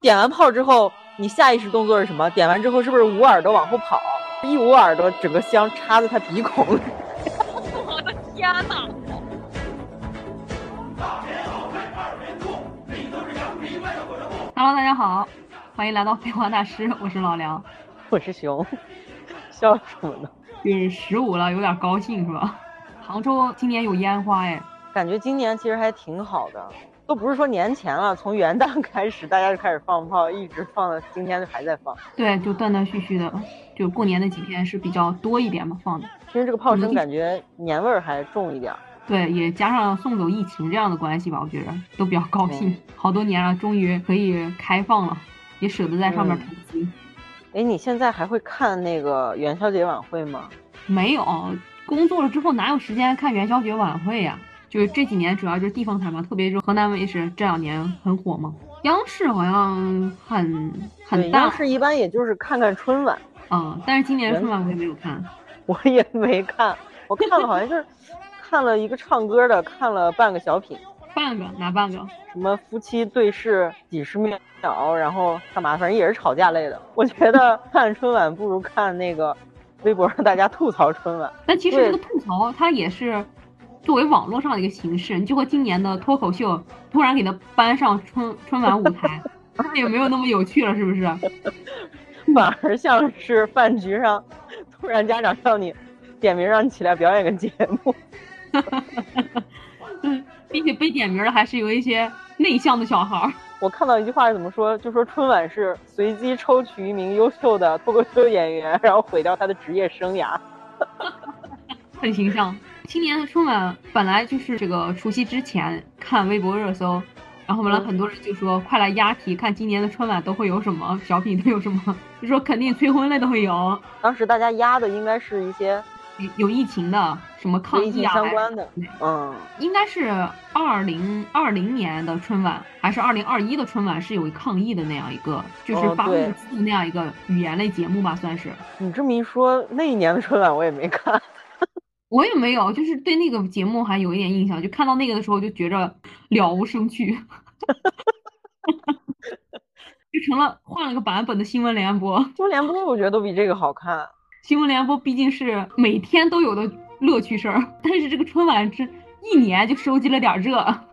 点完炮之后，你下意识动作是什么？点完之后是不是捂耳朵往后跑？一捂耳朵，整个香插在他鼻孔里。我的天哪！Hello，大家好，欢迎来到废话大师，我是老梁，我是熊，笑什么呢？就是十五了，有点高兴是吧？杭州今年有烟花哎，感觉今年其实还挺好的，都不是说年前了，从元旦开始大家就开始放炮，一直放到今天还在放。对，就断断续续的，就过年那几天是比较多一点嘛放的。其实这个炮声感觉年味儿还重一点。对，也加上送走疫情这样的关系吧，我觉得都比较高兴。嗯、好多年了，终于可以开放了，也舍得在上面投资。哎、嗯，你现在还会看那个元宵节晚会吗？没有，工作了之后哪有时间看元宵节晚会呀、啊？就是这几年主要就是地方台嘛，特别是河南卫视这两年很火嘛。央视好像很很大，央视一般也就是看看春晚。嗯，但是今年春晚我也没有看，我也没看，我看了好像就是。看了一个唱歌的，看了半个小品，半个哪半个？什么夫妻对视几十秒，然后干嘛？反正也是吵架类的。我觉得看春晚不如看那个微博上大家吐槽春晚。但其实这个吐槽它也是作为网络上的一个形式，你就和今年的脱口秀突然给它搬上春春晚舞台，也没有那么有趣了，是不是？反而像是饭局上突然家长让你点名让你起来表演个节目。嗯，并且被点名的还是有一些内向的小孩。我看到一句话是怎么说，就说春晚是随机抽取一名优秀的脱口秀演员，然后毁掉他的职业生涯，很形象。今年的春晚本来就是这个除夕之前看微博热搜，然后完了很多人就说、嗯、快来押题，看今年的春晚都会有什么小品都有什么，就说肯定催婚类都会有。当时大家押的应该是一些。有疫情的，什么抗疫啊，相关的，嗯，应该是二零二零年的春晚，还是二零二一的春晚是有抗疫的那样一个，就是发物资的那样一个语言类节目吧，算是。你这么一说，那一年的春晚我也没看，我也没有，就是对那个节目还有一点印象，就看到那个的时候就觉着了无生趣，就成了换了个版本的新闻联播。新闻联播我觉得都比这个好看。新闻联播毕竟是每天都有的乐趣事儿，但是这个春晚这一年就收集了点这，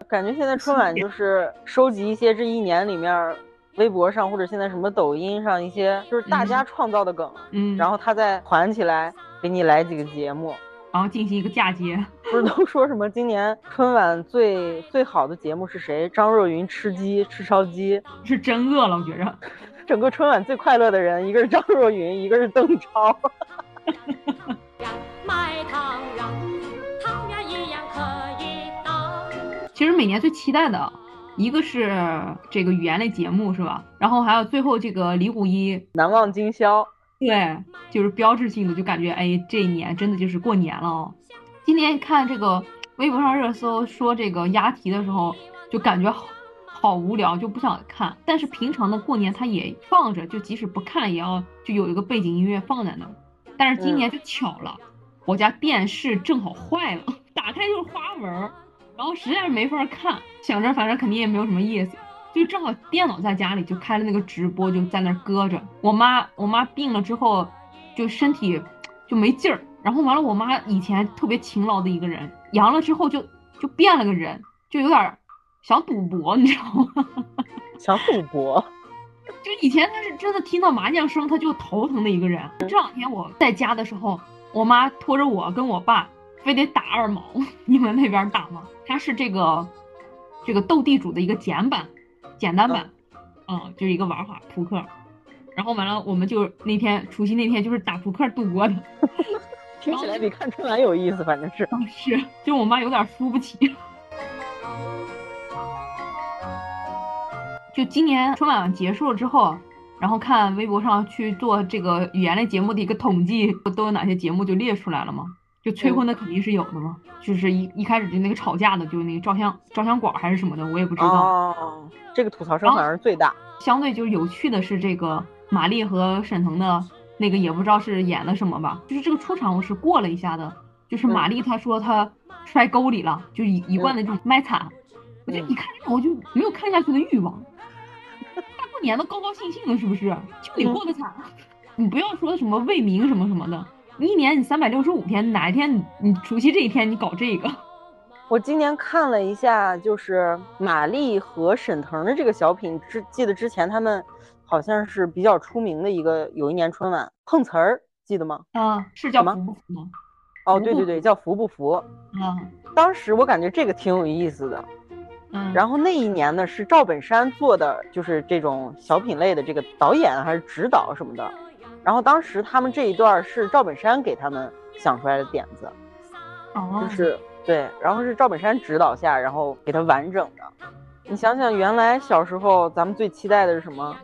感觉现在春晚就是收集一些这一年里面微博上或者现在什么抖音上一些就是大家创造的梗，嗯，然后他再团起来给你来几个节目，然后进行一个嫁接。不是都说什么今年春晚最最好的节目是谁？张若昀吃鸡吃烧鸡，是真饿了，我觉着。整个春晚最快乐的人，一个是张若昀，一个是邓超。其实每年最期待的一个是这个语言类节目，是吧？然后还有最后这个李谷一难忘今宵，对，就是标志性的，就感觉哎，这一年真的就是过年了哦。今年看这个微博上热搜说这个押题的时候，就感觉好。好无聊，就不想看。但是平常的过年它也放着，就即使不看也要就有一个背景音乐放在那儿。但是今年就巧了，嗯、我家电视正好坏了，打开就是花纹，然后实在是没法看。想着反正肯定也没有什么意思，就正好电脑在家里就开了那个直播，就在那儿搁着。我妈我妈病了之后，就身体就没劲儿，然后完了我妈以前特别勤劳的一个人，阳了之后就就变了个人，就有点。想赌博，你知道吗？想赌博，就以前他是真的听到麻将声他就头疼的一个人。这两天我在家的时候，我妈拖着我跟我爸非得打二毛，你们那边打吗？它是这个这个斗地主的一个简版、简单版，嗯，嗯，就是一个玩法扑克。然后完了，我们就那天除夕那天就是打扑克度过的。听起来比看春晚有意思，反正是。是，就我妈有点输不起。就今年春晚结束了之后，然后看微博上去做这个语言类节目的一个统计，都有哪些节目就列出来了嘛？就催婚的肯定是有的嘛，就是一一开始就那个吵架的，就是那个照相照相馆还是什么的，我也不知道。哦，这个吐槽声反而最大。相对就是有趣的是这个马丽和沈腾的那个，也不知道是演了什么吧，就是这个出场我是过了一下的，就是马丽她说她摔沟里了，就一一贯的这种卖惨，我就一看我就没有看下去的欲望。大过过年的高高兴兴的，是不是？就你过得惨，你不要说什么为民什么什么的，你一年你三百六十五天，哪一天你你除夕这一天你搞这个？我今年看了一下，就是马丽和沈腾的这个小品，之记得之前他们好像是比较出名的一个，有一年春晚碰瓷儿，记得吗？啊，是叫什么服不服吗？哦，对对对，叫服不服。啊，当时我感觉这个挺有意思的。嗯，然后那一年呢是赵本山做的，就是这种小品类的这个导演还是指导什么的。然后当时他们这一段是赵本山给他们想出来的点子，哦，就是对，然后是赵本山指导下，然后给他完整的。你想想，原来小时候咱们最期待的是什么？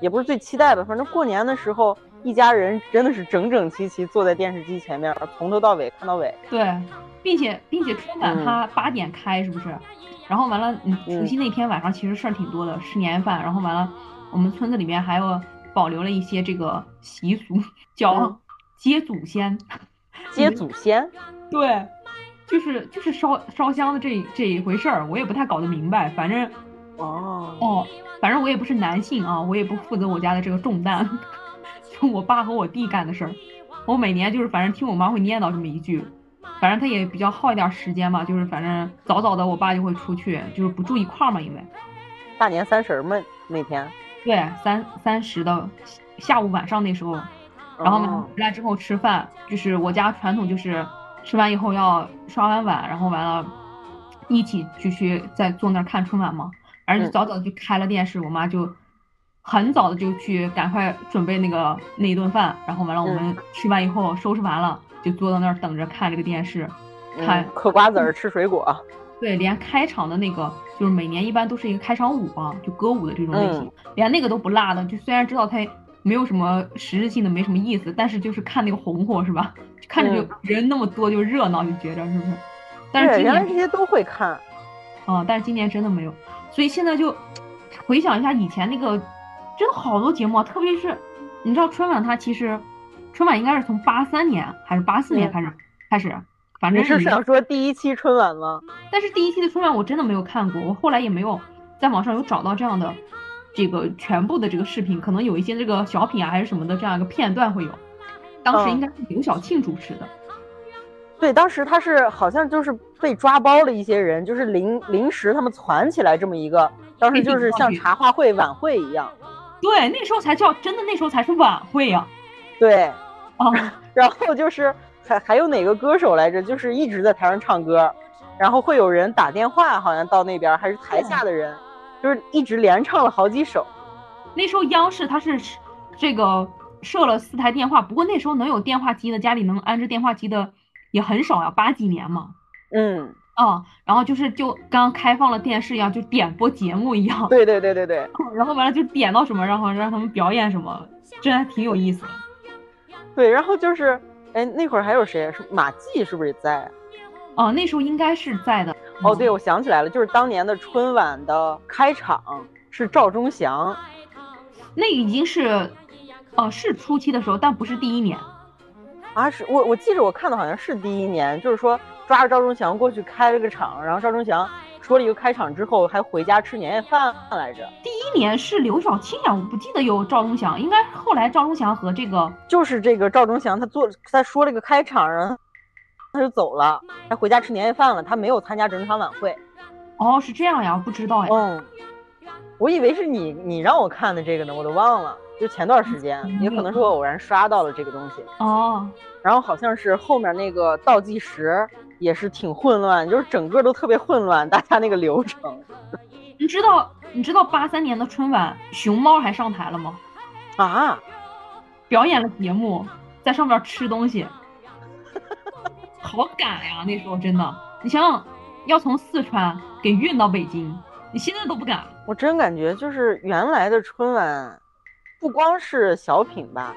也不是最期待的，反正过年的时候，一家人真的是整整齐齐坐在电视机前面，从头到尾看到尾。对，并且并且春晚嗯它八点开，是不是？然后完了，嗯，除夕那天晚上其实事儿挺多的，吃年夜饭，然后完了，我们村子里面还有保留了一些这个习俗，叫嗯接祖先。接祖先，对，就是就是烧烧香的这这一回事儿，我也不太搞得明白。反正哦，哦，反正我也不是男性啊，我也不负责我家的这个重担，就我爸和我弟干的事儿。我每年就是反正听我妈会念叨这么一句，反正他也比较耗一点时间嘛，就是反正早早的我爸就会出去，就是不住一块儿嘛，因为大年三十儿嘛那天，对三三十的下午晚上那时候，然后回来之后吃饭，就是我家传统就是吃完以后要刷完碗，然后完了，一起就去在坐那儿看春晚嘛。然后就嗯。早早就开了电视，我妈就很早的就去赶快准备那个那一顿饭，然后完了我嗯。们吃完以后收拾完了，就坐到那儿等着看这个电视，看嗯，嗑瓜子儿吃水果，对，连开场的那个就是每年一般都是一个开场舞嘛，就歌舞的这种类型，连那个都不落的。就虽然知道它没有什么实质性的，没什么意思，但是就是看那个红火是吧？看着就人那么多就热闹，就觉着是不是？但是对，今年这些都会看。啊、但是今年真的没有，所以现在就回想一下以前那个，真的好多节目啊，特别是你知道春晚它其实春晚应该是从八三年还是八四年嗯开始、开始，反正是想说第一期春晚吗？但是第一期的春晚我真的没有看过，我后来也没有在网上有找到这样的这个全部的这个视频，可能有一些这个小品啊还是什么的这样一个片段会有。当时嗯应该是刘晓庆主持的，对，当时他是好像就是被抓包了一些人，就是临临时他们攒起来这么一个，当时就是像茶话会晚会一样。对，那时候才叫真的，那时候才是晚会呀、对，啊。然后就是还还有哪个歌手来着，就是一直在台上唱歌，然后会有人打电话，好像到那边还是台下的人，就是一直连唱了好几首。那时候央视它是这个设了四台电话，不过那时候能有电话机的，家里能安置电话机的也很少呀，八几年嘛。嗯，啊、然后就是就刚开放了电视一样，就点播节目一样，对对对对对然后完了就点到什么，然后让他们表演什么，这还挺有意思的。对，然后就是，哎，那会儿还有谁？是马季是不是也在？哦、那时候应该是在的。哦，对，嗯，我想起来了，就是当年的春晚的开场是赵忠祥。那已经是，哦、是初期的时候，但不是第一年。啊，是我我记着我看的好像是第一年，就是说抓着赵忠祥过去开了个场，然后赵忠祥说了一个开场之后，还回家吃年夜饭来着。第一年是刘晓庆呀，我不记得有赵忠祥，应该后来赵忠祥和这个就是这个赵忠祥，他做他说了一个开场，然后他就走了，他回家吃年夜饭了，他没有参加整场晚会。哦是这样呀，我不知道呀。嗯，我以为是你你让我看的这个呢，我都忘了，就前段时间，也可能是我偶然刷到了这个东西。哦，然后好像是后面那个倒计时也是挺混乱，就是整个都特别混乱，大家那个流程 你知道你知道八三年的春晚熊猫还上台了吗？啊，表演了节目，在上面吃东西，好赶呀！那时候真的，你想想，要从四川给运到北京，你现在都不敢。我真感觉就是原来的春晚，不光是小品吧，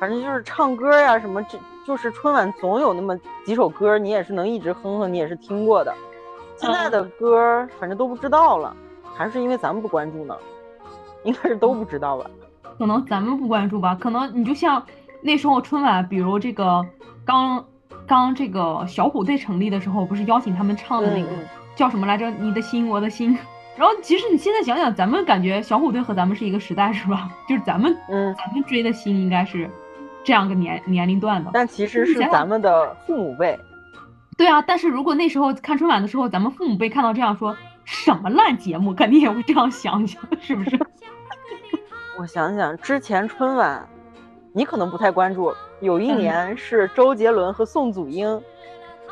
反正就是唱歌呀什么，这就是春晚总有那么几首歌，你也是能一直哼哼，你也是听过的。现在的歌反正都不知道了，还是因为咱们不关注呢，应该是都不知道吧。可能咱们不关注吧，可能你就像那时候春晚，比如这个刚刚这个小虎队成立的时候，不是邀请他们唱的那个、叫什么来着？你的心，我的心，然后其实你现在想想，咱们感觉小虎队和咱们是一个时代，是吧？就是咱们嗯，咱们追的星应该是这样个年年龄段的。但其实是咱们的父母辈。对啊，但是如果那时候看春晚的时候，咱们父母辈看到这样说什么烂节目，肯定也会这样想想，是不是？我想想，之前春晚，你可能不太关注，有一嗯年是周杰伦和宋祖英，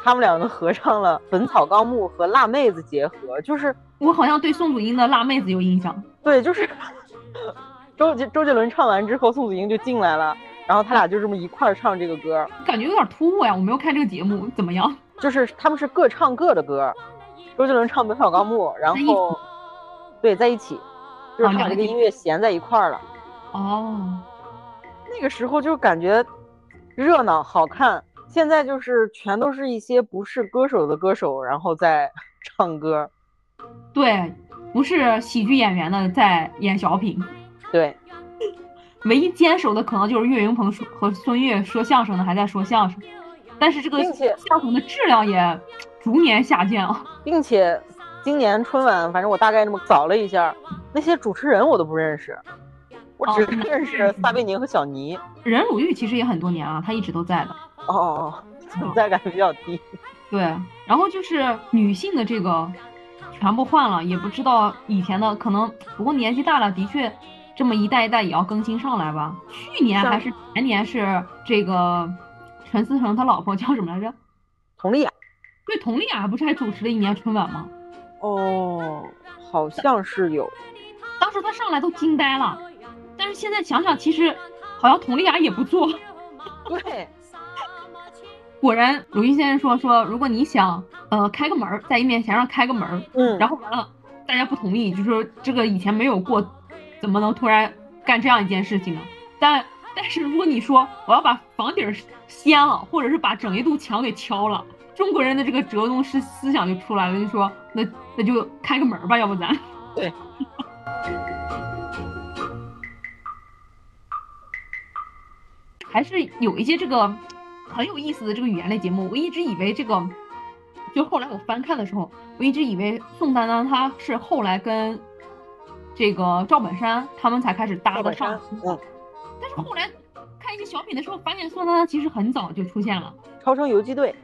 他们两个合唱了《本草纲目》和辣妹子结合，就是我好像对宋祖英的辣妹子有印象。对，就是 周杰周杰伦唱完之后，宋祖英就进来了，然后他俩就这么一块儿唱这个歌，感觉有点突兀呀，我没有看这个节目，怎么样？就是他们是各唱各的歌，周杰伦唱《本草纲目》，然后对在一起，就是他把这个音乐衔在一块儿了。哦，那个时候就感觉热闹好看，现在就是全都是一些不是歌手的歌手，然后在 唱歌。对，不是喜剧演员的在演小品，对，唯一坚守的可能就是岳云鹏说和孙越说相声的还在说相声，但是这个相声的质量也逐年下降。并且今年春晚，反正我大概那么扫了一下，那些主持人我都不认识，我只认识撒贝宁和小尼。任鲁豫其实也很多年了，他一直都在的。哦哦哦，存在感比较低。对，然后就是女性的这个全部换了，也不知道以前的可能，不过年纪大了，的确这么一代一代也要更新上来吧。去年还是前年是这个陈思诚他老婆叫什么来着？佟丽娅，对，佟丽娅不是还主持了一年春晚吗？哦，好像是有。当时她上来都惊呆了，但是现在想想，其实好像佟丽娅也不错。对，果然，鲁豫先生说说，如果你想呃开个门儿，在一面墙上开个门儿，嗯，然后完了，大家不同意，就说这个以前没有过，怎么能突然干这样一件事情呢？但但是如果你说我要把房顶掀了，或者是把整一堵墙给敲了，中国人的这个折中思思想就出来了，就说那那就开个门吧，要不咱对。还是有一些这个很有意思的这个语言类节目，我一直以为这个，就后来我翻看的时候，我一直以为宋丹丹她是后来跟这个赵本山他们才开始搭的上但是后来看一些小品的时候，发现宋丹丹其实很早就出现了。超生游击队，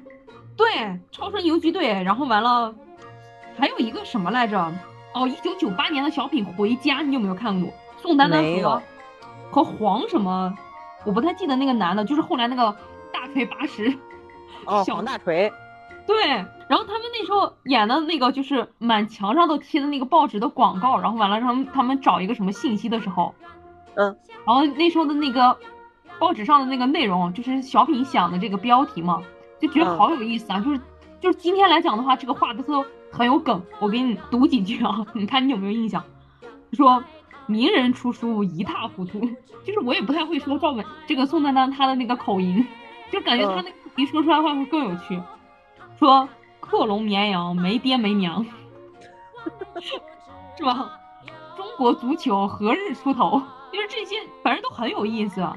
对，超生游击队，然后完了，还有一个什么来着？哦，一九九八年的小品《回家》，你有没有看过？宋丹丹和和黄什么，我不太记得那个男的，就是后来那个大锤八十，哦，小黄大锤，对，然后他们那时候演的那个就是满墙上都贴的那个报纸的广告，然后完了他们他们找一个什么信息的时候，嗯，然后那时候的那个报纸上的那个内容就是小品想的这个标题嘛，就觉得嗯好有意思啊，就是就是今天来讲的话，这个话都是很有梗，我给你读几句啊，你看你有没有印象？说名人出书一塌糊涂，就是我也不太会说赵本这个宋丹丹她的那个口音，就感觉她嗯那个一说出来的话会更有趣。说克隆绵羊没爹没娘，是吧？中国足球何日出头？就是这些，反正都很有意思。啊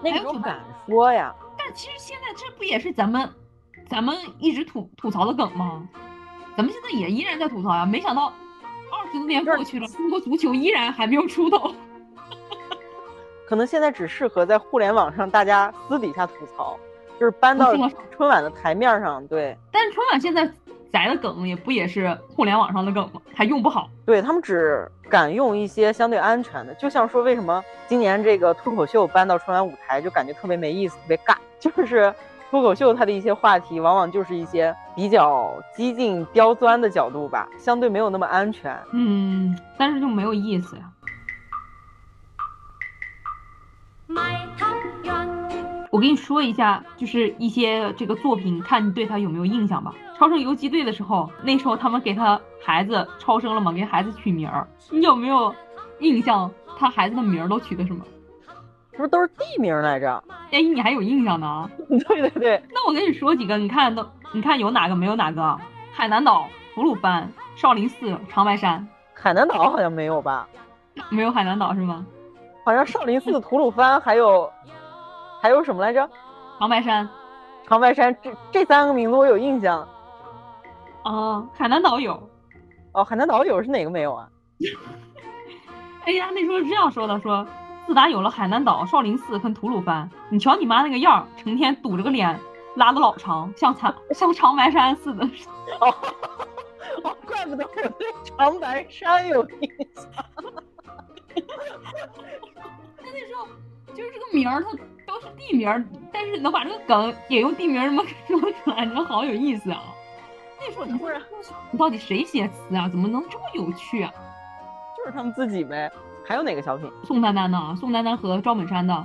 那个时候敢说呀，但其实现在这不也是咱们咱们一直吐吐槽的梗吗？咱们现在也依然在吐槽呀。没想到二十多年过去了，中国足球依然还没有出头。可能现在只适合在互联网上大家私底下吐槽，就是搬到春晚的台面上，对，但是春晚现在载的梗也不也是互联网上的梗吗？还用不好。对他们只敢用一些相对安全的，就像说为什么今年这个脱口秀搬到春晚舞台就感觉特别没意思、特别尬，就是脱口秀它的一些话题往往就是一些比较激进、刁钻的角度吧，相对没有那么安全。嗯，但是就没有意思呀。我跟你说一下，就是一些这个作品，看你对他有没有印象吧。超生游击队的时候，那时候他们给他孩子超生了嘛，给孩子取名儿，你有没有印象？他孩子的名儿都取的什么？是不是都是地名来着？哎，你还有印象呢？对对对，那我跟你说几个，你看都，你看有哪个没有哪个？海南岛、吐鲁番、少林寺、长白山，海南岛好像没有吧？没有海南岛是吗？好像少林寺、吐鲁番还有还有什么来着？长白山长白山这这三个名字我有印象。哦，海南岛有，哦，海南岛有是哪个没有啊？哎呀，那时候是这样说的：说自打有了海南岛、少林寺跟吐鲁番，你瞧你妈那个样儿，成天堵着个脸，拉的老长，像长像长白山似的。哦，哦，怪不得我对长白山有印象。那那时候就是这个名儿，它都是地名儿，但是能把这个梗也用地名儿这么 说出来，真的好有意思啊！那时候你不是，你到底谁写词啊？怎么能这么有趣啊？就是他们自己呗。还有哪个小品？宋丹丹呢，宋丹丹和赵本山的，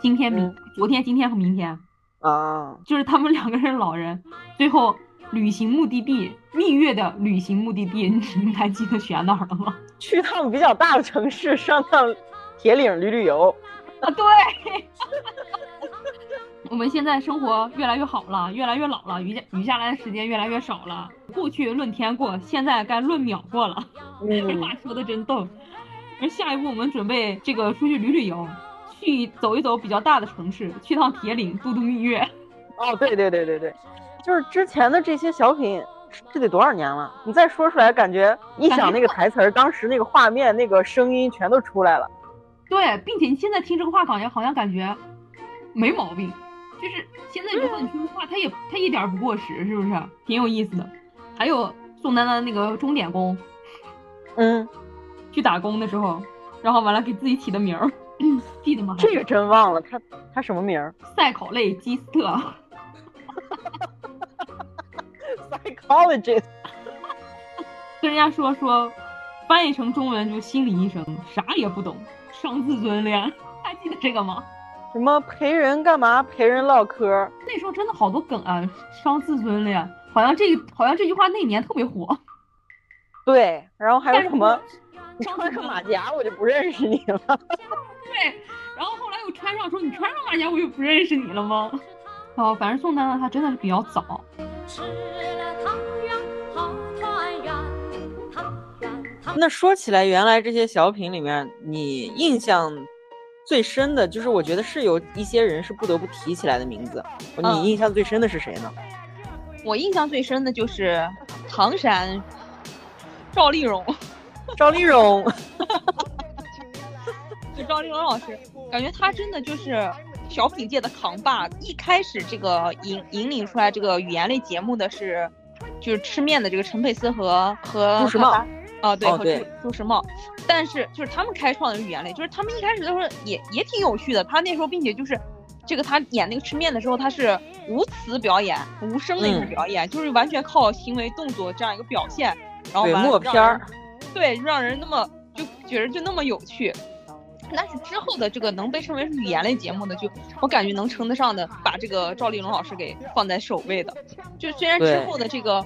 今天明、嗯昨天、今天和明天，啊，就是他们两个人老人，最后旅行目的地蜜月的旅行目的地，你还记得选哪儿了吗？去趟比较大的城市，上趟铁岭旅旅游。啊，对。我们现在生活越来越好了，越来越老了，余下余下来的时间越来越少了。过去论天过，现在该论秒过了。这嗯，话说的真逗。而下一步我们准备这个出去旅旅游，去走一走比较大的城市，去趟铁岭度度蜜月。哦，对对对对对，就是之前的这些小品，这得多少年了？你再说出来，感觉一想那个台词儿，当时那个画面、那个声音全都出来了。对，并且你现在听这个话，感觉好像感觉没毛病，就是现在如果你听这话，它也它一点儿不过时，是不是？挺有意思的。还有宋丹丹那个钟点工，嗯，去打工的时候，然后完了给自己起的名儿，记得吗？这个真忘了，他他什么名儿赛考类基斯特？Psychologist。跟人家说说，翻译成中文就心理医生，啥也不懂，伤自尊恋，还记得这个吗？什么陪人干嘛？陪人唠嗑。那时候真的好多梗啊，伤自尊恋，好像这个好像这句话那年特别火。对，然后还有什么？你穿个马甲我就不认识你了。对，然后后来又穿上说你穿上马甲我就不认识你了吗？哦，反正宋丹丹她真的是比较早，吃了那说起来，原来这些小品里面，你印象最深的就是，我觉得是有一些人是不得不提起来的名字。你嗯印象最深的是谁呢？我印象最深的就是唐山赵丽蓉，赵丽蓉。就赵丽蓉老师，感觉她真的就是小品界的扛把。一开始这个引引领出来这个语言类节目的是，就是吃面的这个陈佩斯和和朱时茂他啊，对，和朱朱时茂。但是就是他们开创的语言类，就是他们一开始的时候也也挺有趣的。他那时候并且就是。这个他演那个吃面的时候，他是无词表演、无声的一种嗯表演，就是完全靠行为动作这样一个表现，然后，完了默片儿让人。对，让人那么就觉得就那么有趣。但是之后的这个能被称为是语言类节目的，就我感觉能称得上的，把这个赵丽蓉老师给放在首位的。就虽然之后的这个，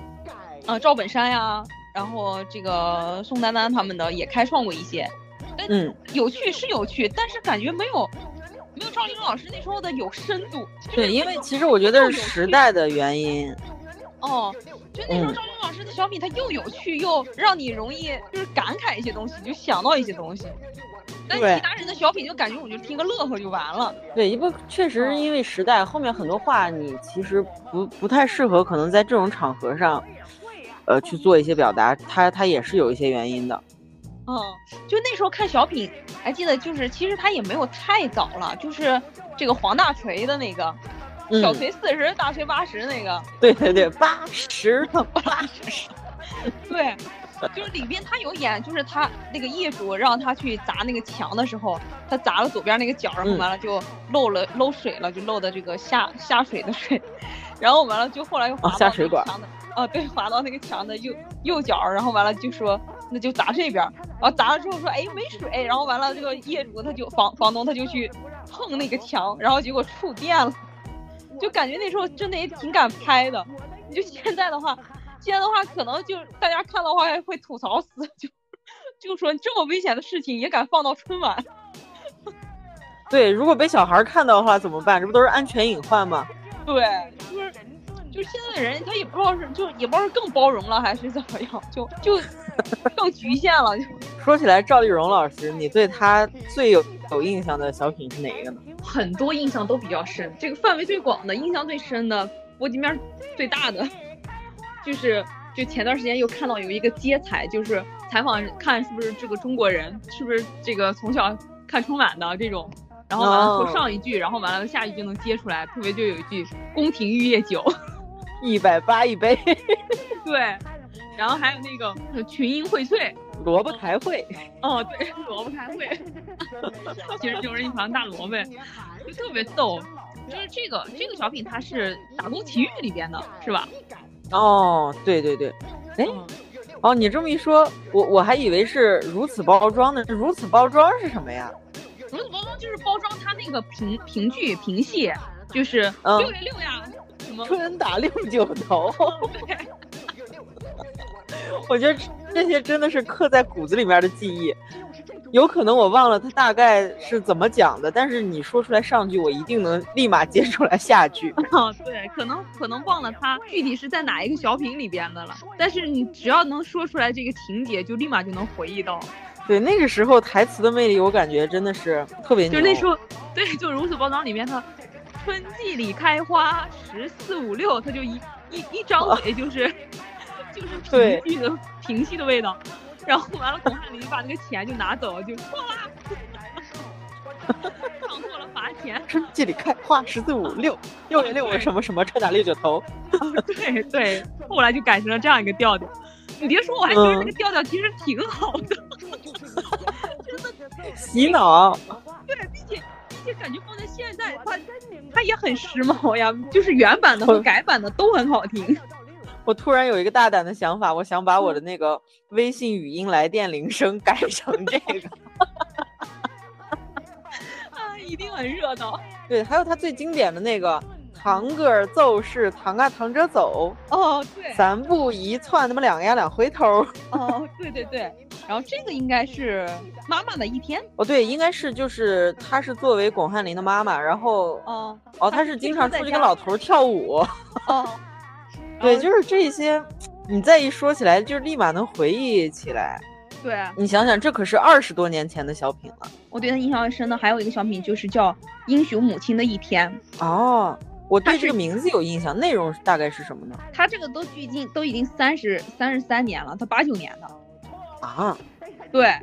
呃，赵本山呀，然后这个宋丹丹他们的也开创过一些，但嗯，有趣是有趣，但是感觉没有没有赵丽蓉老师那时候的有深度。就是对，因为其实我觉得是时代的原因。哦，就那时候嗯赵丽蓉老师的小品，它又有趣又让你容易就是感慨一些东西，就想到一些东西。但对其他人的小品就感觉我就听个乐呵就完了。对，因为确实是因为时代，后面很多话你其实不不太适合，可能在这种场合上，呃，去做一些表达，它它也是有一些原因的。嗯，就那时候看小品，还记得就是其实他也没有太早了，就是这个黄大锤的那个，嗯小锤四十，大锤八十那个，对对对，八十了，八十。对，就是里边他有演，就是他那个业主让他去砸那个墙的时候，他砸了左边那个角，然后嗯完了就漏了漏水了，就漏的这个下下水的水，然后完了就后来又滑到水管啊对，滑到那个墙的右右角，然后完了就说那就砸这边，然后砸了之后说哎没水，然后完了这个业主他就房房东他就去碰那个墙，然后结果触电了，就感觉那时候真的也挺敢拍的，你就现在的话。现在的话，可能就大家看到的话还会吐槽死，就就说这么危险的事情也敢放到春晚。对，如果被小孩看到的话怎么办？这不都是安全隐患吗？对，就是就现在的人，他也不知道是就也不知道是更包容了还是怎么样，就就 更局限了。就说起来，赵丽蓉老师，你对她最有有印象的小品是哪一个呢？很多印象都比较深，这个范围最广的、印象最深的、波及面最大的，就是就前段时间又看到有一个接彩，就是采访看是不是这个中国人，是不是这个从小看春晚的这种，然后完了说哦上一句，然后完了下一句能接出来，特别就有一句“宫廷玉液酒”，一百八一杯，对，然后还有那个呃群英荟萃，萝卜开会。哦，对，萝卜开会，其实就是一盘大萝卜，就特别逗。就是这个这个小品，它是《打工奇遇》里边的，是吧？哦，对对对，哎，嗯，哦，你这么一说，我我还以为是如此包装呢。如此包装是什么呀？如此包装就是包装它那个评评剧评戏，就是嗯六月六呀，春打六九头。我觉得这些真的是刻在骨子里面的记忆。有可能我忘了他大概是怎么讲的，但是你说出来上句，我一定能立马接出来下句。啊，对，可能可能忘了他具体是在哪一个小品里边的了，但是你只要能说出来这个情节，就立马就能回忆到。对，那个时候台词的魅力，我感觉真的是特别牛。就那时候，对，就如此包装里面，它春季里开花，十四五六，它就一一一张嘴就是 就是对平戏的平戏的味道，然后完了，巩汉林把那个钱就拿走，就错啦，唱错了罚钱。春季里开花十四五六，六月六我什么什么春打六九头。对对，后来就改成了这样一个调调。你别说，我还觉得这嗯个调调其实挺好的，洗脑。对，并且并且感觉放在现在，它它也很时髦呀，就是原版的和改版的都很好听。我突然有一个大胆的想法，我想把我的那个微信语音来电铃声改成这个。啊，一定很热闹。对，还有他最经典的那个“堂个儿奏是堂啊堂着走，哦，对，三步一窜，那么两呀两回头。哦，对对对。然后这个应该是妈妈的一天。哦，对，应该是就是她是作为巩汉林的妈妈，然后哦哦，她是经常出去跟老头儿跳舞。哦，对，就是这些，你再一说起来，就立马能回忆起来。对你想想，这可是二十多年前的小品了。我对他印象深的还有一个小品，就是叫《英雄母亲的一天》。哦，我对这个名字有印象，内容大概是什么呢？他这个都距今都已经三十三十三年了，他八九年的。啊，对，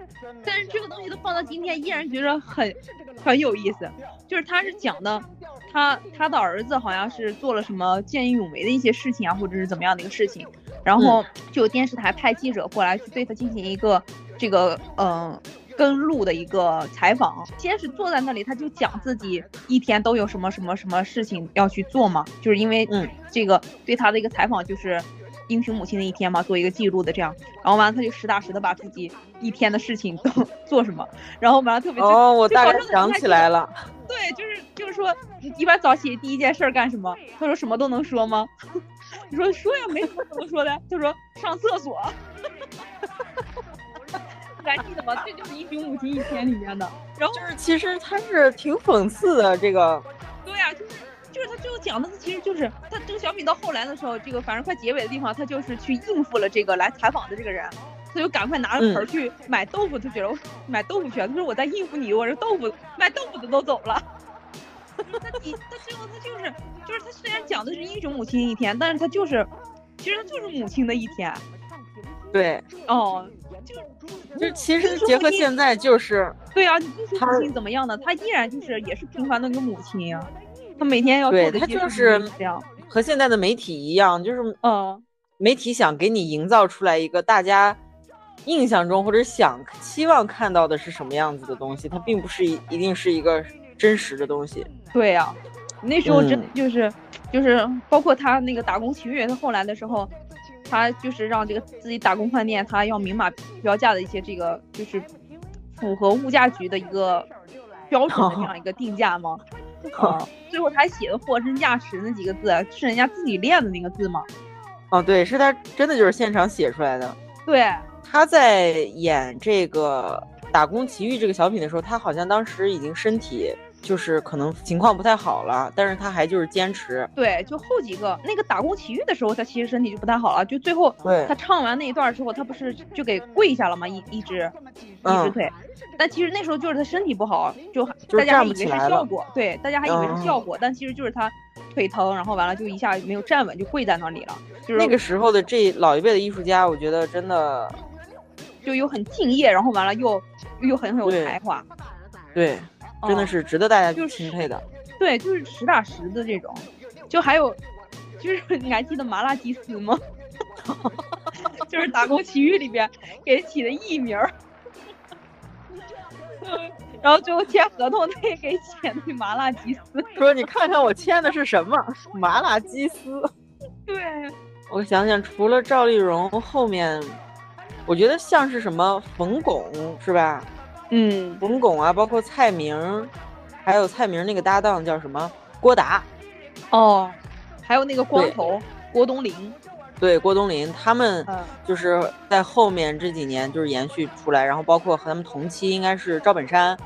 但是这个东西都放到今天，依然觉得很很有意思。就是他是讲的，他他的儿子好像是做了什么见义勇为的一些事情啊，或者是怎么样的一个事情，然后就有电视台派记者过来去对他进行一个这个嗯。呃跟录的一个采访，先是坐在那里，他就讲自己一天都有什么什么什么事情要去做嘛，就是因为嗯。这个对他的一个采访就是英雄母亲的一天嘛，做一个记录的这样，然后完了他就实打实的把自己一天的事情都 做什么，然后完了特别哦，我就大概想起来了。对，就是就是说你一般早起第一件事儿干什么？他说什么都能说吗？你说说呀，没什么不能说的。他说上厕所。你还记得吗？这就是《英雄母亲一天》里面的。然后就是其实他是挺讽刺的，这个对呀、就是就是他最后讲的，其实就是他这个小品到后来的时候，这个反正快结尾的地方，他就是去应付了这个来采访的这个人，他就赶快拿着盆去买豆腐，就觉得买豆腐去了。他说我在应付你，我这豆腐卖豆腐的都走了。他你他最后他就是就是他虽然讲的是英雄母亲一天，但是他就是其实他就是母亲的一天对，哦，就是就其实结合现在就是对啊，你英雄他母亲怎么样呢？他依然就是也是平凡的一个母亲呀、她每天要做对她就是和现在的媒体一样，就是嗯。媒体想给你营造出来一个大家印象中或者想期望看到的是什么样子的东西，它并不是一一定是一个真实的东西。对呀、那时候真就是、就是包括他那个打工奇遇，他后来的时候，他就是让这个自己打工饭店，他要明码标价的一些这个就是符合物价局的一个标准的这样一个定价嘛。啊，最后他还写的货真价实那几个字，是人家自己练的那个字吗。哦，对，是他真的就是现场写出来的。对，他在演这个《打工奇遇》这个小品的时候，他好像当时已经身体就是可能情况不太好了，但是他还就是坚持。对，就后几个那个打工奇遇的时候，他其实身体就不太好了。就最后对他唱完那一段之后，他不是就给跪下了吗？一一只一只嗯腿。但其实那时候就是他身体不好，就就大家还以为是效果，对，大家还以为是效嗯果，但其实就是他腿疼，然后完了就一下没有站稳，就跪在那里了。就是那个时候的这老一辈的艺术家，我觉得真的就又很敬业，然后完了又又很很有才华。对，真的哦是值得大家去就是钦佩的。对，就是实打实的这种。就还有，就是 你还记得麻辣鸡丝吗？就是《打工奇遇》里边给起的艺名儿。然后最后签合同他也给起的那麻辣鸡丝，说你看看我签的是什么麻辣鸡丝。对，我想想，除了赵丽蓉，后面我觉得像是什么冯巩是吧？嗯，冯巩啊，包括蔡明，还有蔡明那个搭档叫什么郭达，哦，还有那个光头郭冬临，对郭冬临，他们嗯。就是在后面这几年就是延续出来，然后包括和他们同期应该是赵本山、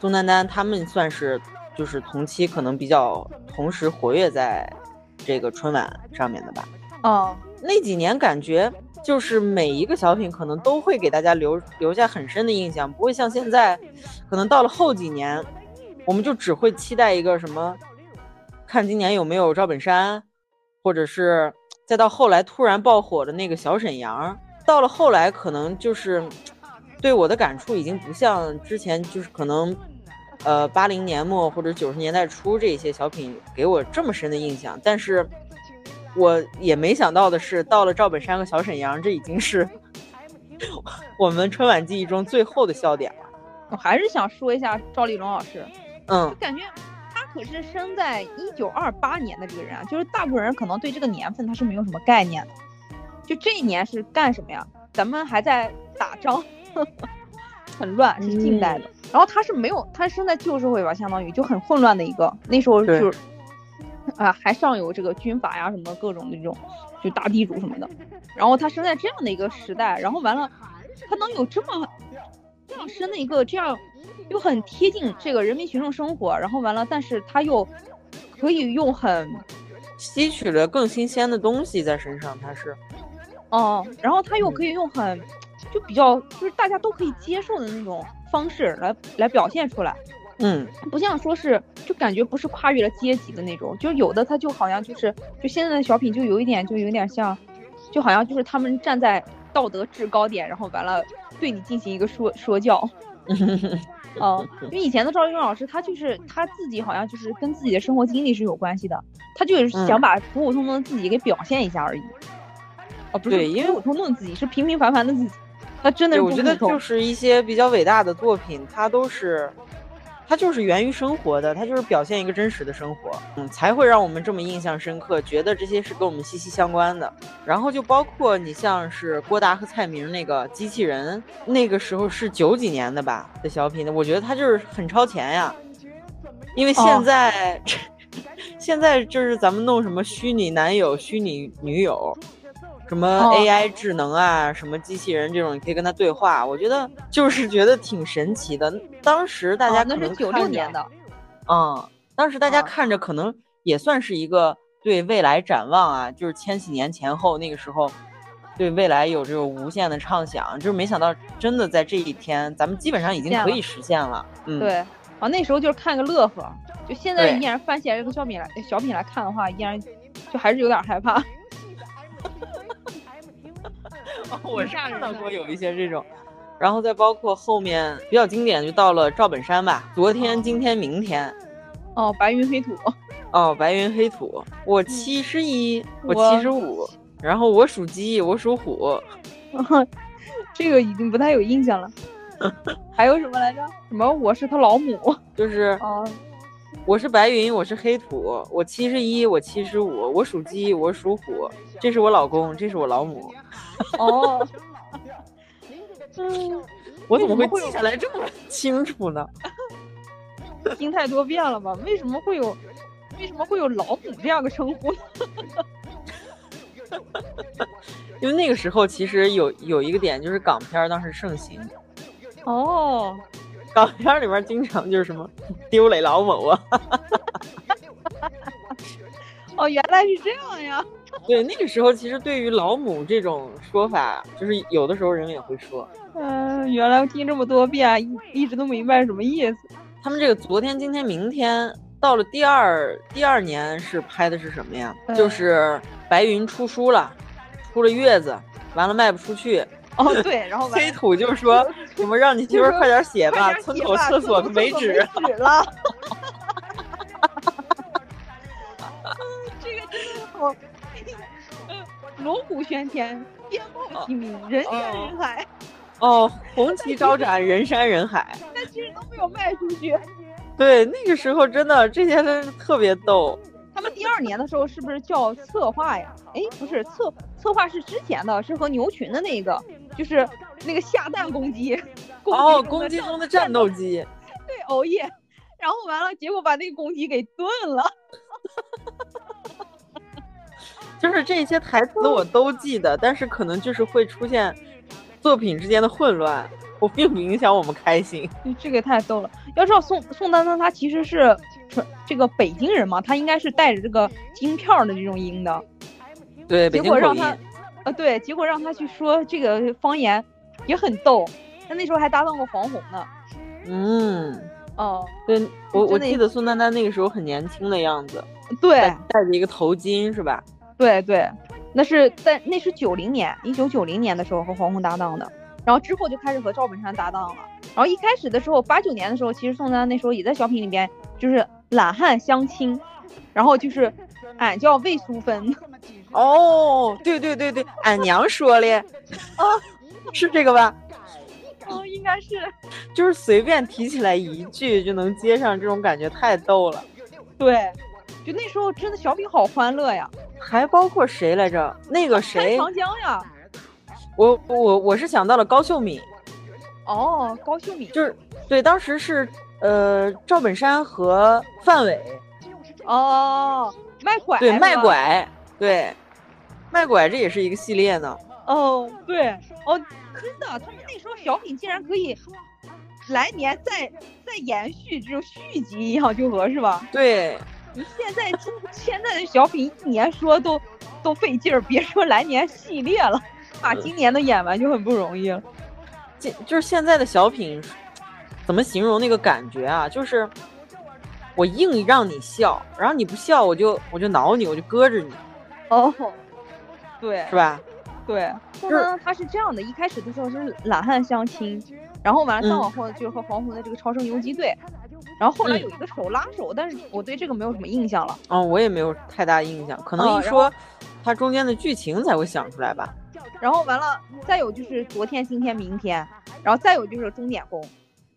宋丹丹，他们算是就是同期可能比较同时活跃在这个春晚上面的吧。哦，那几年感觉就是每一个小品可能都会给大家留留下很深的印象，不会像现在，可能到了后几年，我们就只会期待一个什么，看今年有没有赵本山，或者是再到后来突然爆火的那个小沈阳，到了后来可能就是对我的感触已经不像之前就是可能。呃，八零年末或者九十年代初这些小品给我这么深的印象，但是我也没想到的是，到了赵本山和小沈阳，这已经是 我们春晚记忆中最后的笑点了。我还是想说一下赵丽蓉老师，嗯，就感觉他可是生在一九二八年的这个人啊，就是大部分人可能对这个年份他是没有什么概念的。就这一年是干什么呀？咱们还在打仗，很乱，是近代的。然后他是没有，他生在旧社会吧，相当于就很混乱的一个。那时候就是啊，还上有这个军阀呀，什么各种那种，就大地主什么的。然后他生在这样的一个时代，然后完了，他能有这么这样深的一个这样又很贴近这个人民群众生活，然后完了，但是他又可以用很吸取了更新鲜的东西在身上，他是，哦、然后他又可以用很就比较就是大家都可以接受的那种方式来来表现出来，嗯，不像说是就感觉不是跨越了阶级的那种，就是有的他就好像就是就现在的小品就有一点就有点像，就好像就是他们站在道德制高点，然后完了对你进行一个说说教。嗯，因为以前的赵丽蓉老师，她就是她自己好像就是跟自己的生活经历是有关系的，她就是嗯想把普普通通的自己给表现一下而已。哦，不是对因为普普通通的自己，是平平凡凡的自己。她真的，是我觉得就是一些比较伟大的作品，它都是，它就是源于生活的，它就是表现一个真实的生活，嗯，才会让我们这么印象深刻，觉得这些是跟我们息息相关的。然后就包括你像是郭达和蔡明那个机器人，那个时候是九几年的吧的小品的，我觉得它就是很超前呀，因为哦现在、现在就是咱们弄什么虚拟男友、虚拟女友。什么哦 AI 智能啊，什么机器人这种，你可以跟他对话，我觉得就是觉得挺神奇的。当时大家哦那是可能九六年的，嗯，当时大家啊看着可能也算是一个对未来展望啊，就是千禧年前后那个时候，对未来有这种无限的畅想，就是没想到真的在这一天，咱们基本上已经可以实现了。嗯，对，啊那时候就是看个乐呵，就现在对依然翻起来这个小品来小品来看的话，依然就还是有点害怕。我是吓人的看到过有一些这种，然后再包括后面比较经典，就到了赵本山吧，昨天、今天、明天。哦，白云黑土，哦，白云黑土，我七十一，我我七十五，然后我属鸡，我属虎，这个已经不太有印象了。还有什么来着？什么我是他老母？就是哦，我是白云，我是黑土，我七十一，我七十五，我属鸡，我属虎，这是我老公，这是我老母，哦，嗯，我怎么会记下来这么清楚呢？听太多遍了吧？为什么会有，为什么会有老母这样的称呼呢？因为那个时候其实有有一个点，就是港片当时盛行，哦，港片里面经常就是什么 丢磊老母啊，哦，原来是这样呀。对，那个时候其实对于老母这种说法，就是有的时候人也会说。嗯、原来我听这么多遍，一一直都明白什么意思。他们这个昨天、今天、明天，到了第二第二年是拍的是什么呀？嗯就是白云出书了，出了月子，完了卖不出去。哦对，然后黑土就说什么让你媳妇儿快点写吧，村口厕所没纸。纸了。这个真的好，嗯，锣鼓喧天，鞭炮齐鸣，人山人海，哦，红旗招展，人山人海。但其实都没有卖出去。对，那个时候真的这些人特别逗。他们第二年的时候是不是叫策划呀？哎，不是策策划是之前的，是和牛群的那个，就是那个下蛋公鸡。哦，公鸡中的战斗机。对，熬夜，然后完了，结果把那个公鸡给炖了。就是这些台词我都记得，但是可能就是会出现作品之间的混乱，我并不影响我们开心。这个太逗了。要知道宋宋丹丹她其实是纯这个北京人嘛，她应该是带着这个京片儿的这种音的。对。结果让他，呃，对，结果让他去说这个方言也很逗。他那时候还搭档过黄宏呢。嗯。哦。对，我我记得宋丹丹那个时候很年轻的样子。对。戴着一个头巾是吧？对对，那是在那是九零年，一九九零年的时候和黄宏搭档的，然后之后就开始和赵本山搭档了。然后一开始的时候，八九年的时候，其实宋丹丹那时候也在小品里边就是懒汉相亲，然后就是俺叫魏淑芬。哦，对对对对，俺娘说的，啊，是这个吧？哦，应该是，就是随便提起来一句就能接上，这种感觉太逗了。对。就那时候真的小品好欢乐呀，还包括谁来着？那个谁？长江呀。我我我是想到了高秀敏。哦，高秀敏就是对，当时是呃赵本山和范伟。哦，卖拐。对，卖拐，对，卖拐这也是一个系列呢。哦，对，哦，真的，他们那时候小品竟然可以。来年再再延续这种续集一样就和是吧？对。你现在现在的小品一年说都都费劲儿，别说来年系列了，把今年的演完就很不容易了。这就是现在的小品，怎么形容那个感觉啊？就是我硬让你笑，然后你不笑，我就我就挠你，我就搁着你。哦，对，是吧？对，就是他是这样的，一开始的时候是懒汉相亲，然后完了再往后就是和黄宏的这个超生游击队。然后后来有一个手拉手，但是我对这个没有什么印象了。嗯，我也没有太大印象，可能一说它中间的剧情才会想出来吧。然后完了，再有就是昨天、今天、明天，然后再有就是钟点工，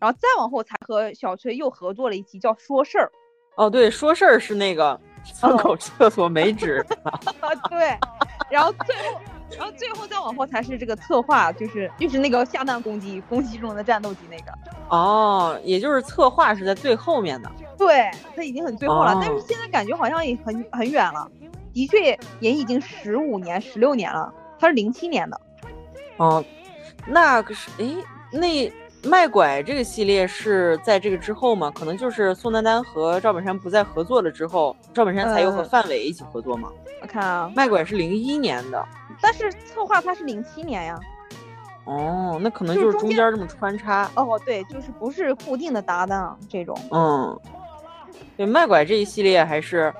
然后再往后才和小崔又合作了一期叫说事儿。哦，对，说事儿是那个 村口厕所没纸。啊，对。然后最后，然后最后再往后才是这个策划，就是就是那个下蛋公鸡，公鸡中的战斗机那个。哦，也就是策划是在最后面的。对，它已经很最后了，但是现在感觉好像也很很远了。的确，也已经十五年、十六年了。他是零七年的。哦，那可是，哎，那卖拐这个系列是在这个之后吗？可能就是宋丹丹和赵本山不再合作了之后，赵本山才又和范伟一起合作吗？我看啊，卖拐是零一年的，但是策划他是零七年呀。哦，那可能就是中间这么穿插。哦，对，就是不是固定的搭档这种。嗯，对，卖拐这一系列还是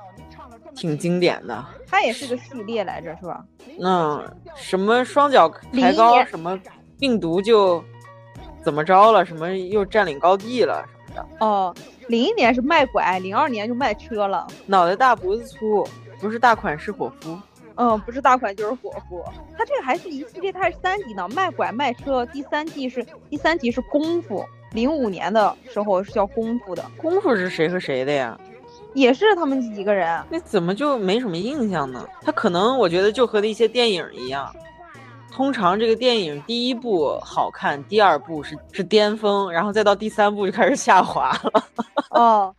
挺经典的。它也是个系列来着，是吧？嗯，什么双脚抬高，什么病毒就怎么着了，什么又占领高地了什么的。哦，零一年是卖拐，零二年就卖车了。脑袋大脖子粗，不是大款是伙夫。嗯，不是大款就是伙夫。他这个还是一系列，它是三集呢，卖拐卖车。第三季是第三集是功夫，零五年的时候是叫功夫的。功夫是谁和谁的呀？也是他们几个人。那怎么就没什么印象呢？他可能我觉得就和那些电影一样，通常这个电影第一部好看，第二部是是巅峰，然后再到第三部就开始下滑了。哦。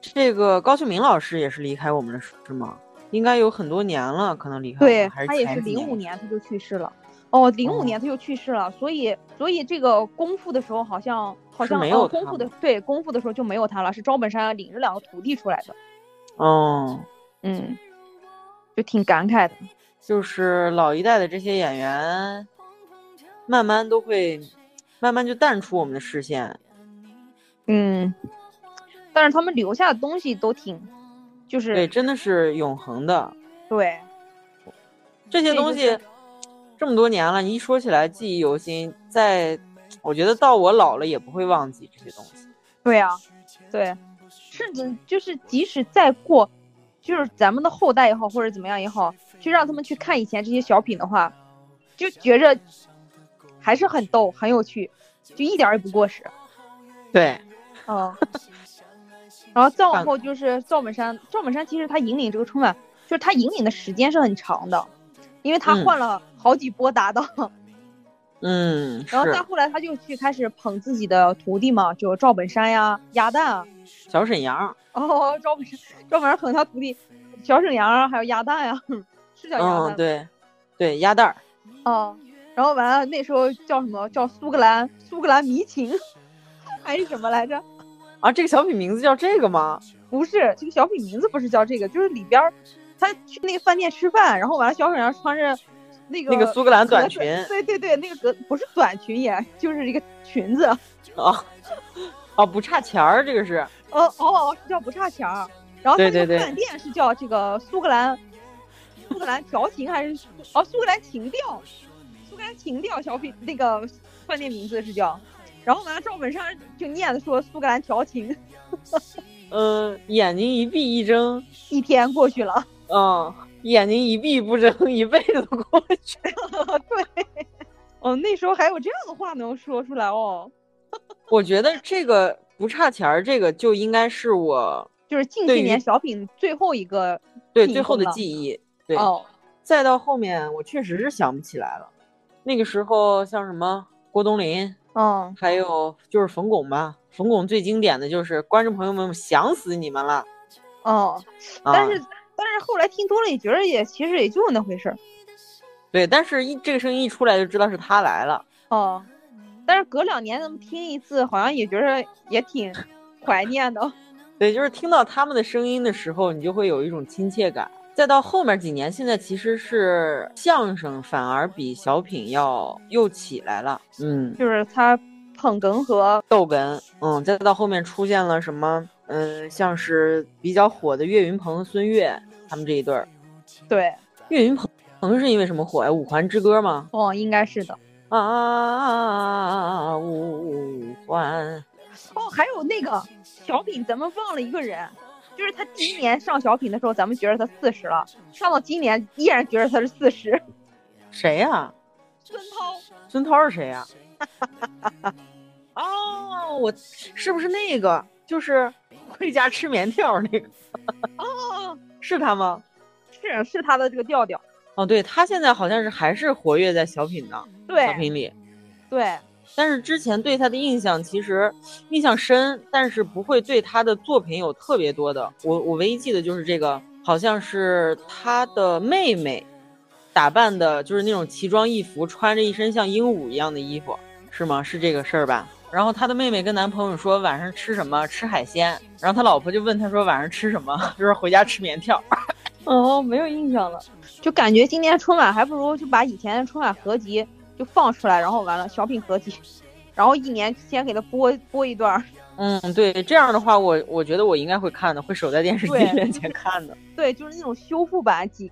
这个高秀敏老师也是离开我们了，是吗？应该有很多年了，可能离开。对，还是他也是零五年他就去世了。哦，零五年他就去世了，所以所以这个功夫的时候好像好像没有功夫的对功夫的时候就没有他了，是赵本山领着两个徒弟出来的。哦，嗯，就挺感慨的，就是老一代的这些演员，慢慢都会慢慢就淡出我们的视线。嗯，但是他们留下的东西都挺，就是对，真的是永恒的对这些这就是东西，这么多年了，你一说起来记忆犹新。在，我觉得到我老了也不会忘记这些东西。对呀、对，甚至就是即使再过，就是咱们的后代也好，或者怎么样也好，去让他们去看以前这些小品的话，就觉着还是很逗、很有趣，就一点儿也不过时。对，嗯，然后再往后就是赵本山，赵本山其实他引领这个春晚，就是他引领的时间是很长的，因为他嗯换了好几波搭档，嗯，然后再后来他就去开始捧自己的徒弟嘛，就赵本山呀、鸭蛋啊，小沈阳。哦，赵本山，赵本山捧他徒弟小沈阳啊，还有鸭蛋呀、是叫鸭蛋嗯，对，对，鸭蛋儿。哦，然后完了那时候叫什么叫苏格兰苏格兰迷情，还是什么来着？啊，这个小品名字叫这个吗？不是，这个小品名字不是叫这个，就是里边儿他去那个饭店吃饭，然后完了小沈阳穿着那个那个苏格兰短裙对对对，那个格不是短裙也，就是一个裙子。啊，啊，不差钱儿，这个是。哦哦哦，是叫不差钱儿。然后他那个饭店是叫这个苏格兰苏格兰调情还是哦苏格兰情调，苏格兰情调小品那个饭店名字是叫。然后完了，赵本山就念的说苏格兰调情，嗯，眼睛一闭一睁，一天过去了。嗯，眼睛一闭不睁，一辈子过去了。对，哦，那时候还有这样的话能说出来哦，我觉得这个不差钱儿，这个就应该是我就是近几年小品最后一个对最后的记忆。对，哦，再到后面，我确实是想不起来了。那个时候像什么郭冬临，嗯，还有就是冯巩吧。冯巩最经典的就是观众朋友们，我想死你们了。哦，啊、但是但是后来听多了也觉得也其实也就那回事儿。对，但是一这个声音一出来就知道是他来了。哦，但是隔两年咱们听一次，好像也觉得也挺怀念的。对，就是听到他们的声音的时候，你就会有一种亲切感。再到后面几年，现在其实是相声反而比小品要又起来了。嗯，就是他捧哏和逗哏，嗯，再到后面出现了什么，嗯，像是比较火的岳云鹏和孙越他们这一对儿。对，岳云鹏鹏是因为什么火呀？《五环之歌》吗？哦，应该是的。啊，五环。哦，还有那个小品，咱们忘了一个人，就是他第一年上小品的时候，咱们觉得他四十了，上到今年依然觉得他是四十。谁呀、孙涛，孙涛是谁呀、哦，我是不是那个？就是回家吃棉条那个？哦，是他吗？是是他的这个调调。哦，对他现在好像是还是活跃在小品呢，小品里。对，但是之前对他的印象其实印象深，但是不会对他的作品有特别多的。我我唯一记得就是这个，好像是他的妹妹打扮的，就是那种奇装异服，穿着一身像鹦鹉一样的衣服，是吗？是这个事儿吧？然后他的妹妹跟男朋友说晚上吃什么？吃海鲜。然后他老婆就问他说晚上吃什么？就是回家吃棉条。哦，没有印象了，就感觉今年春晚还不如就把以前的春晚合集就放出来，然后完了小品合集，然后一年先给他播播一段。嗯，对，这样的话我我觉得我应该会看的，会守在电视机面前看的。对，就是那种修复版几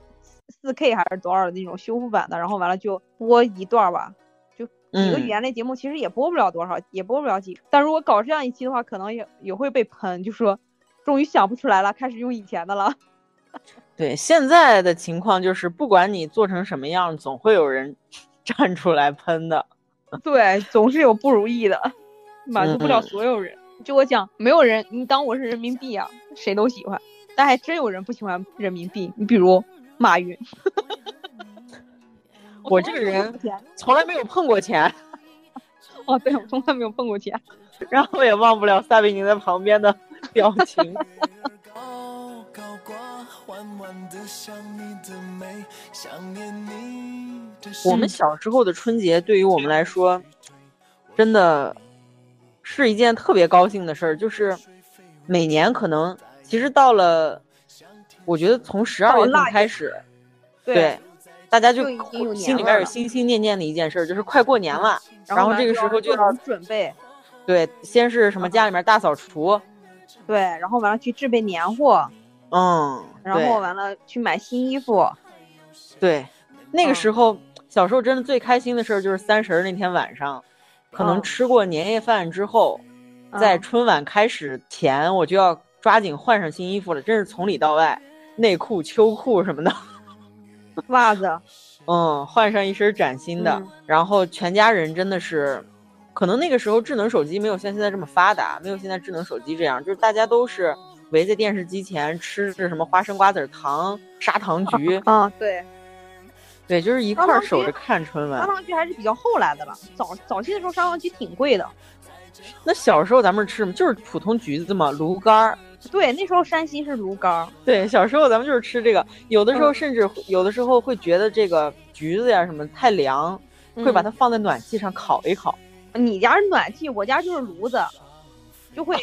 四 K 还是多少的那种修复版的，然后完了就播一段吧，就几个嗯语言类节目其实也播不了多少，也播不了几。但如果搞这样一期的话，可能也也会被喷，就说终于想不出来了，开始用以前的了。对，现在的情况就是，不管你做成什么样，总会有人 站出来喷的。对，总是有不如意的，满足不了嗯所有人。就我讲，没有人，你当我是人民币啊，谁都喜欢，但还真有人不喜欢人民币。你比如马云，我这个人从来没有碰过钱，哦，对，我从来没有碰过钱。然后也忘不了撒贝宁在旁边的表情。高高挂，缓缓地想你的美，想念你的我们小时候的春节对于我们来说，真的是一件特别高兴的事儿，就是每年可能其实到了，我觉得从十二月份开始，对对，大家就心里面有心心念念的一件事儿，就是快过年了，然后这个时候就要种准备，对，先是什么家里面大扫除，对，然后完了去置备年货，嗯，然后完了去买新衣服，对，那个嗯。时候小时候真的最开心的事儿就是三十儿那天晚上，可能嗯。吃过年夜饭之后，在嗯春晚开始前我就要抓紧换上新衣服了，真是从里到外，内裤、秋裤什么的。袜子，嗯，换上一身崭新的，嗯。然后全家人真的是，可能那个时候智能手机没有像现在这么发达，没有现在智能手机这样，就是大家都是围在电视机前吃着什么花生瓜子糖、砂糖 橘，啊，对，对，就是一块守着看春晚砂。糖橘还是比较后来的了，早早期的时候砂糖橘挺贵的，那小时候咱们吃什么？就是普通橘子嘛，芦柑儿。对，那时候山西是芦柑儿，对，小时候咱们就是吃这个，有的时候嗯甚至会有的时候会觉得这个橘子呀什么太凉，会把嗯它放在暖气上烤一烤。你家是暖气，我家就是炉子，就会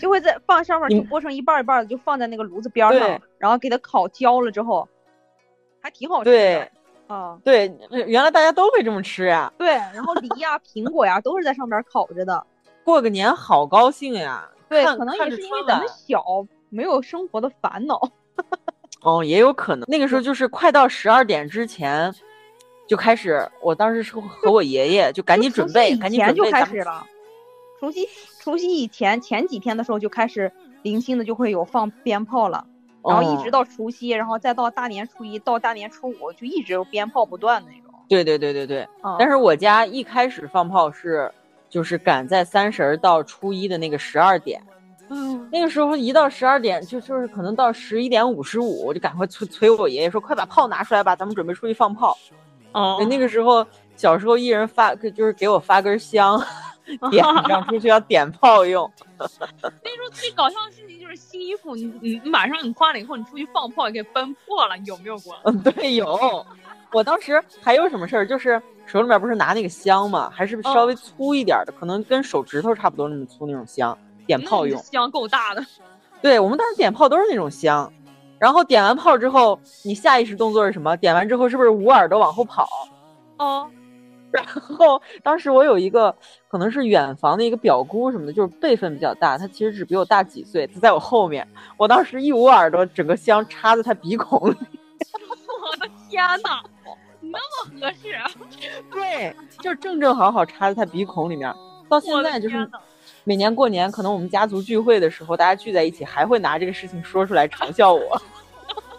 就会在放上面就剥成一半一半的，就放在那个炉子边上，然后给它烤焦了之后，还挺好吃对的。啊，对，原来大家都会这么吃呀。对，然后梨呀、苹果呀都是在上边烤着的。过个年好高兴呀！对，看可能也是因为咱们小，没有生活的烦恼。哦，也有可能。那个时候就是快到十二点之前，就开始，我当时是和我爷爷就赶紧准备，赶紧准备，开始了。除夕除夕以前前几天的时候就开始零星的就会有放鞭炮了，然后一直哦到除夕，然后再到大年初一到大年初五就一直有鞭炮不断那种。对对对对对。啊，但是我家一开始放炮是，就是赶在三十儿到初一的那个十二点，嗯，那个时候一到十二点，就就是可能到十一点五十五，我就赶快催催我爷爷说，快把炮拿出来吧，咱们准备出去放炮。哦，那个时候小时候一人发，就是给我发根香，点上出去要点炮用。那时候最搞笑的事情就是新衣服，你你马上你换了以后，你出去放炮也给崩破了，有没有过？嗯，对，有。我当时还有什么事儿，就是手里面不是拿那个香嘛，还是稍微粗一点的，可能跟手指头差不多那么粗那种香，点炮用。香够大的。对我们当时点炮都是那种香，然后点完炮之后，你下意识动作是什么？点完之后是不是捂耳朵往后跑？哦，然后当时我有一个可能是远房的一个表姑什么的，就是辈分比较大，她其实只比我大几岁，她在我后面，我当时一捂耳朵，整个香插在她鼻孔里。我的天呐，那么合适啊！对，就是正正好好插在她鼻孔里面。到现在就是每年过年，可能我们家族聚会的时候，大家聚在一起，还会拿这个事情说出来嘲笑我。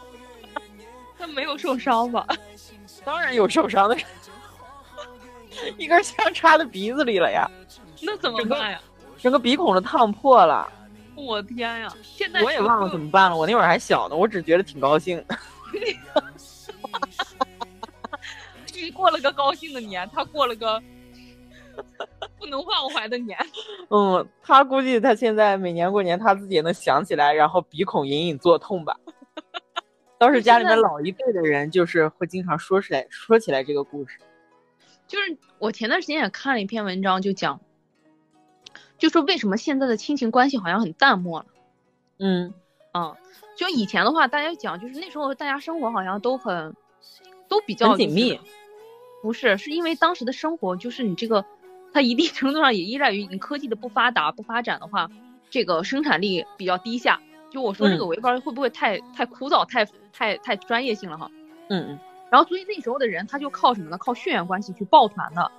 他没有受伤吧？当然有受伤的人，一根香插在鼻子里了呀，那怎么办呀？整个鼻孔都烫破了。我天呀！现在我也忘了怎么办了，我那会儿还小呢，我只觉得挺高兴的。你过了个高兴的年，他过了个 不能忘怀的年。嗯，他估计他现在每年过年他自己也能想起来，然后鼻孔隐隐作痛吧。倒是家里面老一辈的人，就是会经常说出来说起来这个故事。就是我前段时间也看了一篇文章，就讲，就说为什么现在的亲情关系好像很淡漠了。嗯啊，就以前的话，大家讲就是那时候大家生活好像都很都比较紧密。不是，是因为当时的生活就是你这个，它一定程度上也依赖于你科技的不发达、不发展的话，这个生产力比较低下。就我说这个，嗯我也不知道会不会太太枯燥、太太太专业性了哈。嗯嗯然后所以那时候的人他就靠什么呢？靠血缘关系去抱团的，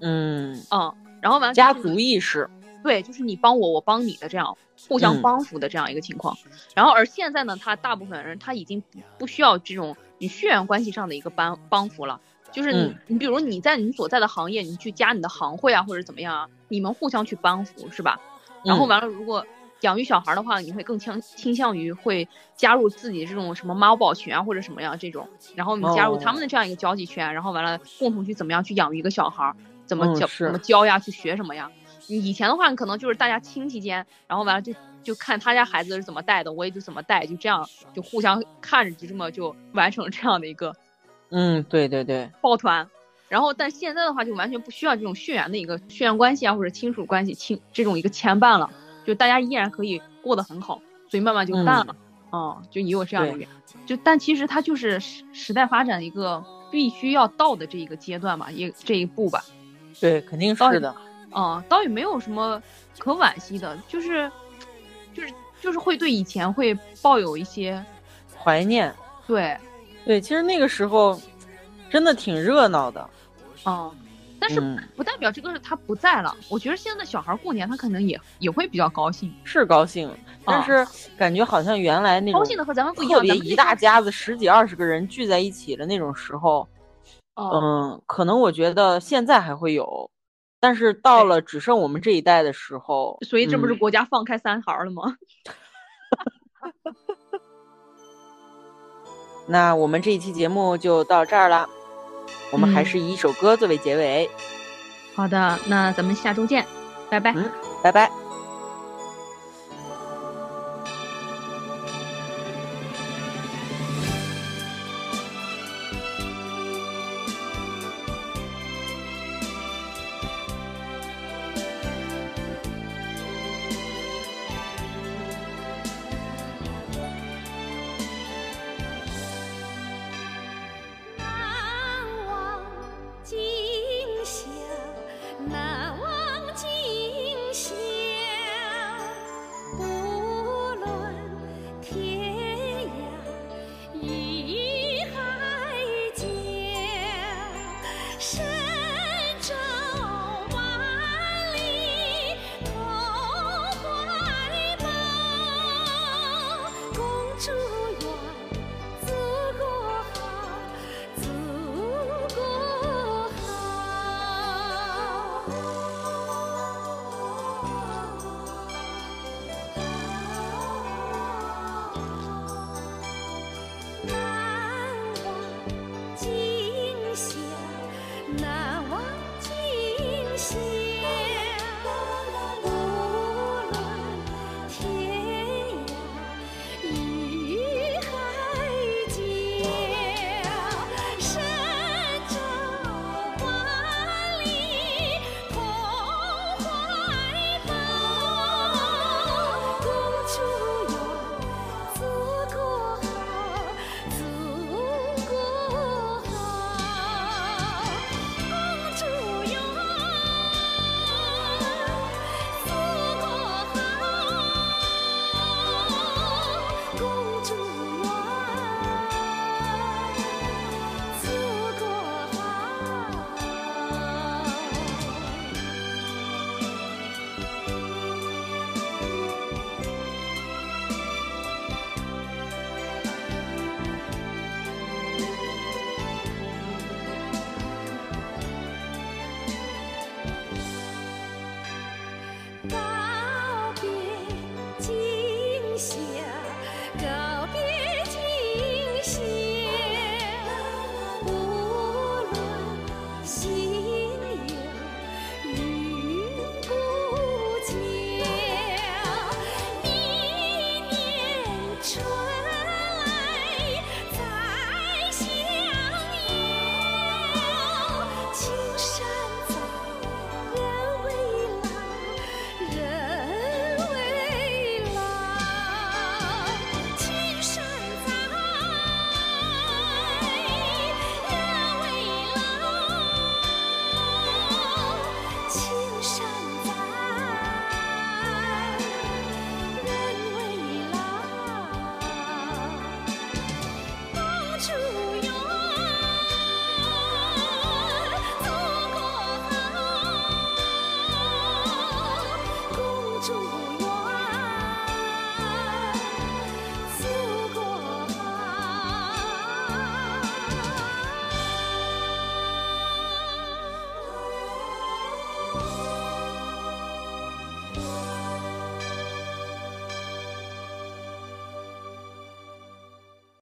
嗯，嗯，然后完了家族意识。对，就是你帮我，我帮你的这样互相嗯帮扶的这样一个情况。然后而现在呢，他大部分人他已经不不需要这种你血缘关系上的一个帮帮扶了，就是你、嗯你比如你在你所在的行业，你去加你的行会啊，或者怎么样啊，你们互相去帮扶是吧？然后嗯完了，如果养育小孩的话，你会更倾倾向于会加入自己这种什么妈宝群啊，或者什么样这种，然后你加入他们的这样一个交际圈，然后完了共同去怎么样去养育一个小孩儿，怎么教、嗯怎么教呀，去学什么呀？你以前的话，可能就是大家亲戚间，然后完了就就看他家孩子是怎么带的，我也就怎么带，就这样就互相看着就这么就完成这样的一个嗯，对对对，抱团。然后，但现在的话就完全不需要这种血缘的一个血缘关系啊，或者亲属关系亲这种一个牵绊了，就大家依然可以过得很好，所以慢慢就淡了。哦，就也有这样的对原因。就但其实它就是时时代发展一个必须要到的这一个阶段嘛，也这一步吧。对，肯定是的。啊、倒也没有什么可惋惜的，就是就是就是会对以前会抱有一些怀念，对，对，其实那个时候真的挺热闹的。嗯，但是嗯不代表这个是他不在了。我觉得现在小孩过年他可能也也会比较高兴，是高兴，但啊是感觉好像原来那种高兴的和咱们不一样。特别一大家子十几二十个人聚在一起的那种时候，哦，嗯，可能我觉得现在还会有，但是到了只剩我们这一代的时候，所以这不是嗯国家放开三孩儿了吗？那我们这一期节目就到这儿了，我们还嗯是以一首歌作为结尾，好的，那咱们下周见，拜拜。嗯，拜拜。